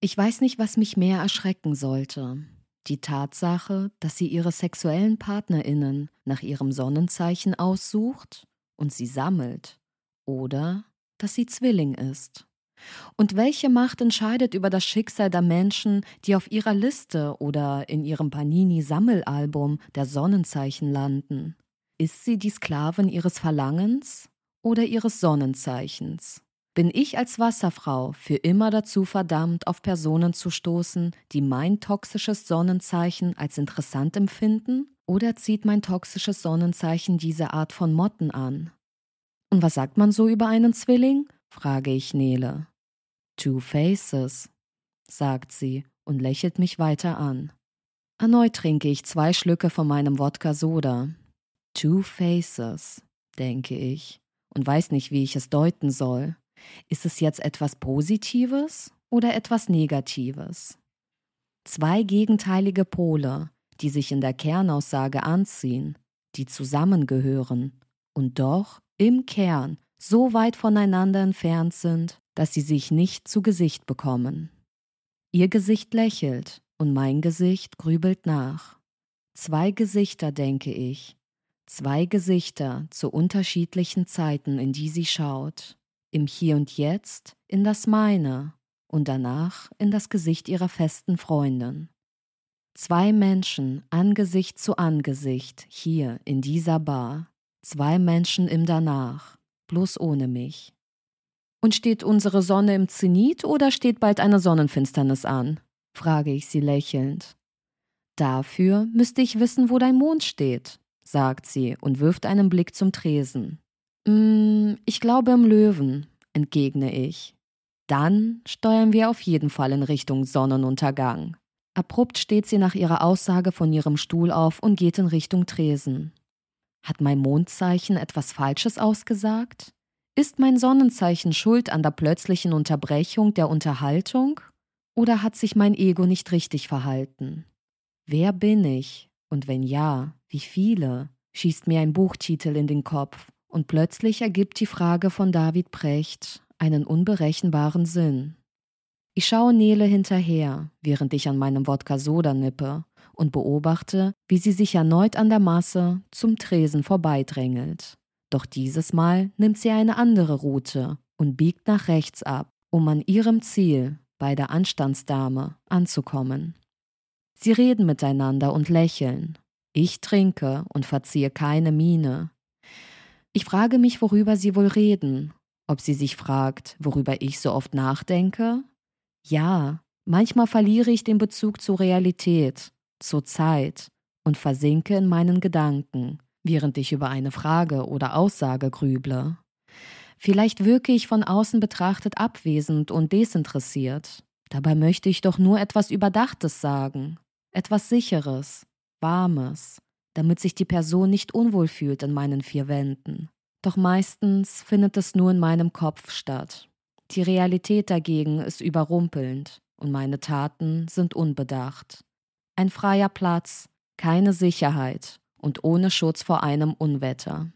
Ich weiß nicht, was mich mehr erschrecken sollte. Die Tatsache, dass sie ihre sexuellen Partnerinnen nach ihrem Sonnenzeichen aussucht und sie sammelt, oder dass sie Zwilling ist. Und welche Macht entscheidet über das Schicksal der Menschen, die auf ihrer Liste oder in ihrem Panini-Sammelalbum der Sonnenzeichen landen? Ist sie die Sklavin ihres Verlangens oder ihres Sonnenzeichens? Bin ich als Wasserfrau für immer dazu verdammt, auf Personen zu stoßen, die mein toxisches Sonnenzeichen als interessant empfinden? Oder zieht mein toxisches Sonnenzeichen diese Art von Motten an? Und was sagt man so über einen Zwilling? frage ich Nele. Two Faces, sagt sie und lächelt mich weiter an. Erneut trinke ich zwei Schlücke von meinem Wodka Soda. Two Faces, denke ich, und weiß nicht, wie ich es deuten soll. Ist es jetzt etwas Positives oder etwas Negatives? Zwei gegenteilige Pole, die sich in der Kernaussage anziehen, die zusammengehören und doch im Kern so weit voneinander entfernt sind, dass sie sich nicht zu Gesicht bekommen. Ihr Gesicht lächelt und mein Gesicht grübelt nach. Zwei Gesichter, denke ich, zwei Gesichter zu unterschiedlichen Zeiten, in die sie schaut im Hier und Jetzt in das meine und danach in das Gesicht ihrer festen Freundin. Zwei Menschen Angesicht zu Angesicht hier in dieser Bar, zwei Menschen im Danach, bloß ohne mich. Und steht unsere Sonne im Zenit oder steht bald eine Sonnenfinsternis an? frage ich sie lächelnd. Dafür müsste ich wissen, wo dein Mond steht, sagt sie und wirft einen Blick zum Tresen. Mm, ich glaube im Löwen, entgegne ich. Dann steuern wir auf jeden Fall in Richtung Sonnenuntergang. Abrupt steht sie nach ihrer Aussage von ihrem Stuhl auf und geht in Richtung Tresen. Hat mein Mondzeichen etwas Falsches ausgesagt? Ist mein Sonnenzeichen schuld an der plötzlichen Unterbrechung der Unterhaltung? Oder hat sich mein Ego nicht richtig verhalten? Wer bin ich? Und wenn ja, wie viele? schießt mir ein Buchtitel in den Kopf und plötzlich ergibt die Frage von David Precht einen unberechenbaren Sinn. Ich schaue Nele hinterher, während ich an meinem Wodka Soda nippe und beobachte, wie sie sich erneut an der Masse zum Tresen vorbeidrängelt. Doch dieses Mal nimmt sie eine andere Route und biegt nach rechts ab, um an ihrem Ziel, bei der Anstandsdame, anzukommen. Sie reden miteinander und lächeln. Ich trinke und verziehe keine Miene, ich frage mich, worüber sie wohl reden. Ob sie sich fragt, worüber ich so oft nachdenke? Ja, manchmal verliere ich den Bezug zur Realität, zur Zeit und versinke in meinen Gedanken, während ich über eine Frage oder Aussage grüble. Vielleicht wirke ich von außen betrachtet abwesend und desinteressiert. Dabei möchte ich doch nur etwas Überdachtes sagen, etwas Sicheres, Warmes, damit sich die Person nicht unwohl fühlt in meinen vier Wänden. Doch meistens findet es nur in meinem Kopf statt. Die Realität dagegen ist überrumpelnd und meine Taten sind unbedacht. Ein freier Platz, keine Sicherheit und ohne Schutz vor einem Unwetter.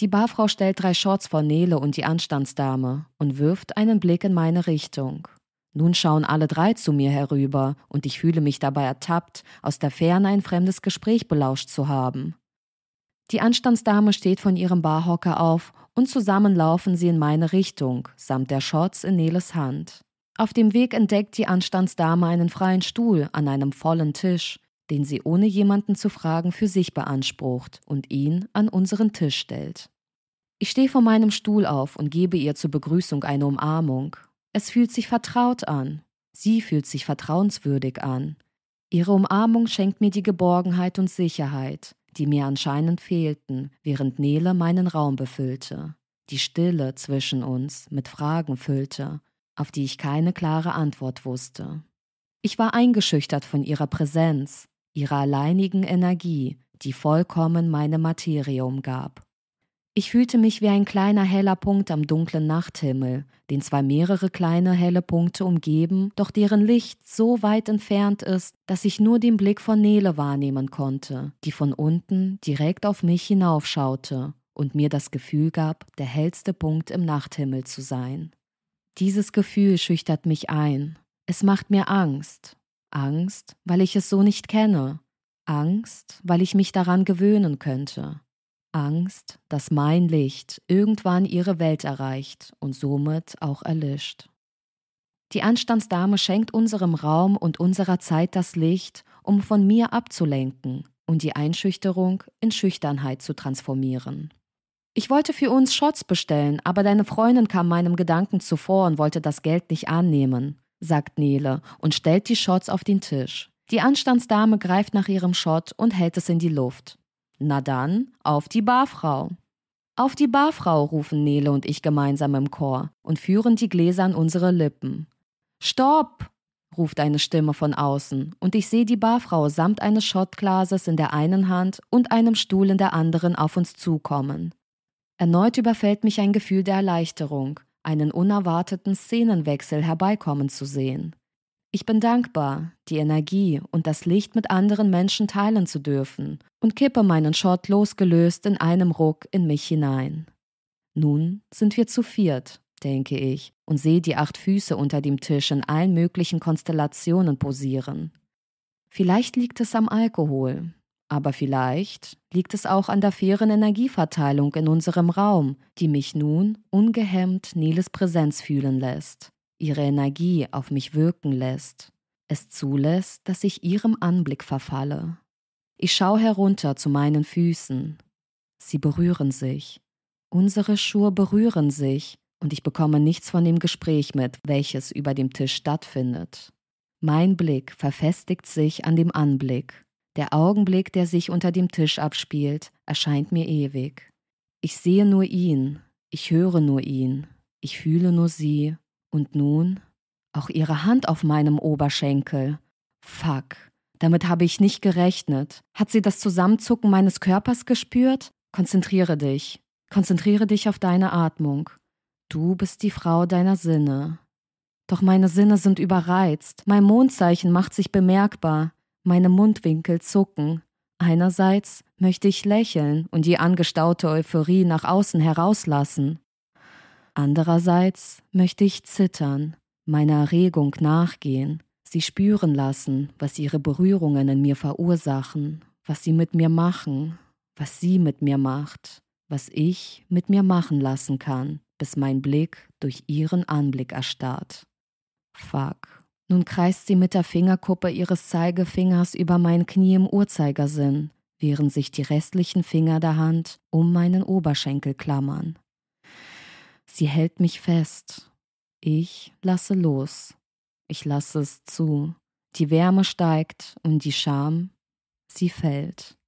Die Barfrau stellt drei Shots vor Nele und die Anstandsdame und wirft einen Blick in meine Richtung. Nun schauen alle drei zu mir herüber, und ich fühle mich dabei ertappt, aus der Ferne ein fremdes Gespräch belauscht zu haben. Die Anstandsdame steht von ihrem Barhocker auf und zusammen laufen sie in meine Richtung, samt der Shots in Neles Hand. Auf dem Weg entdeckt die Anstandsdame einen freien Stuhl an einem vollen Tisch, den sie ohne jemanden zu fragen für sich beansprucht und ihn an unseren Tisch stellt. Ich stehe von meinem Stuhl auf und gebe ihr zur Begrüßung eine Umarmung, es fühlt sich vertraut an. Sie fühlt sich vertrauenswürdig an. Ihre Umarmung schenkt mir die Geborgenheit und Sicherheit, die mir anscheinend fehlten, während Nele meinen Raum befüllte, die Stille zwischen uns mit Fragen füllte, auf die ich keine klare Antwort wusste. Ich war eingeschüchtert von ihrer Präsenz, ihrer alleinigen Energie, die vollkommen meine Materie umgab. Ich fühlte mich wie ein kleiner heller Punkt am dunklen Nachthimmel, den zwar mehrere kleine helle Punkte umgeben, doch deren Licht so weit entfernt ist, dass ich nur den Blick von Nele wahrnehmen konnte, die von unten direkt auf mich hinaufschaute und mir das Gefühl gab, der hellste Punkt im Nachthimmel zu sein. Dieses Gefühl schüchtert mich ein. Es macht mir Angst. Angst, weil ich es so nicht kenne. Angst, weil ich mich daran gewöhnen könnte. Angst, dass mein Licht irgendwann ihre Welt erreicht und somit auch erlischt. Die Anstandsdame schenkt unserem Raum und unserer Zeit das Licht, um von mir abzulenken und die Einschüchterung in Schüchternheit zu transformieren. Ich wollte für uns Shots bestellen, aber deine Freundin kam meinem Gedanken zuvor und wollte das Geld nicht annehmen, sagt Nele und stellt die Shots auf den Tisch. Die Anstandsdame greift nach ihrem Shot und hält es in die Luft. Na dann, auf die Barfrau. Auf die Barfrau, rufen Nele und ich gemeinsam im Chor und führen die Gläser an unsere Lippen. Stopp! ruft eine Stimme von außen, und ich sehe die Barfrau samt eines Schottglases in der einen Hand und einem Stuhl in der anderen auf uns zukommen. Erneut überfällt mich ein Gefühl der Erleichterung, einen unerwarteten Szenenwechsel herbeikommen zu sehen. Ich bin dankbar, die Energie und das Licht mit anderen Menschen teilen zu dürfen und kippe meinen Shot losgelöst in einem Ruck in mich hinein. Nun sind wir zu viert, denke ich, und sehe die acht Füße unter dem Tisch in allen möglichen Konstellationen posieren. Vielleicht liegt es am Alkohol, aber vielleicht liegt es auch an der fairen Energieverteilung in unserem Raum, die mich nun ungehemmt Neles Präsenz fühlen lässt, ihre Energie auf mich wirken lässt, es zulässt, dass ich ihrem Anblick verfalle. Ich schaue herunter zu meinen Füßen. Sie berühren sich. Unsere Schuhe berühren sich, und ich bekomme nichts von dem Gespräch mit, welches über dem Tisch stattfindet. Mein Blick verfestigt sich an dem Anblick. Der Augenblick, der sich unter dem Tisch abspielt, erscheint mir ewig. Ich sehe nur ihn, ich höre nur ihn, ich fühle nur sie, und nun auch ihre Hand auf meinem Oberschenkel. Fuck, damit habe ich nicht gerechnet. Hat sie das Zusammenzucken meines Körpers gespürt? Konzentriere dich, konzentriere dich auf deine Atmung. Du bist die Frau deiner Sinne. Doch meine Sinne sind überreizt, mein Mondzeichen macht sich bemerkbar, meine Mundwinkel zucken. Einerseits möchte ich lächeln und die angestaute Euphorie nach außen herauslassen. Andererseits möchte ich zittern, meiner Erregung nachgehen, sie spüren lassen, was ihre Berührungen in mir verursachen, was sie mit mir machen, was sie mit mir macht, was ich mit mir machen lassen kann bis mein Blick durch ihren Anblick erstarrt. Fuck. Nun kreist sie mit der Fingerkuppe ihres Zeigefingers über mein Knie im Uhrzeigersinn, während sich die restlichen Finger der Hand um meinen Oberschenkel klammern. Sie hält mich fest. Ich lasse los. Ich lasse es zu. Die Wärme steigt und die Scham, sie fällt.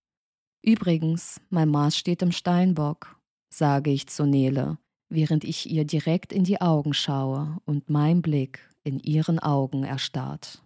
Übrigens, mein Maß steht im Steinbock, sage ich zu Nele, während ich ihr direkt in die Augen schaue und mein Blick in ihren Augen erstarrt.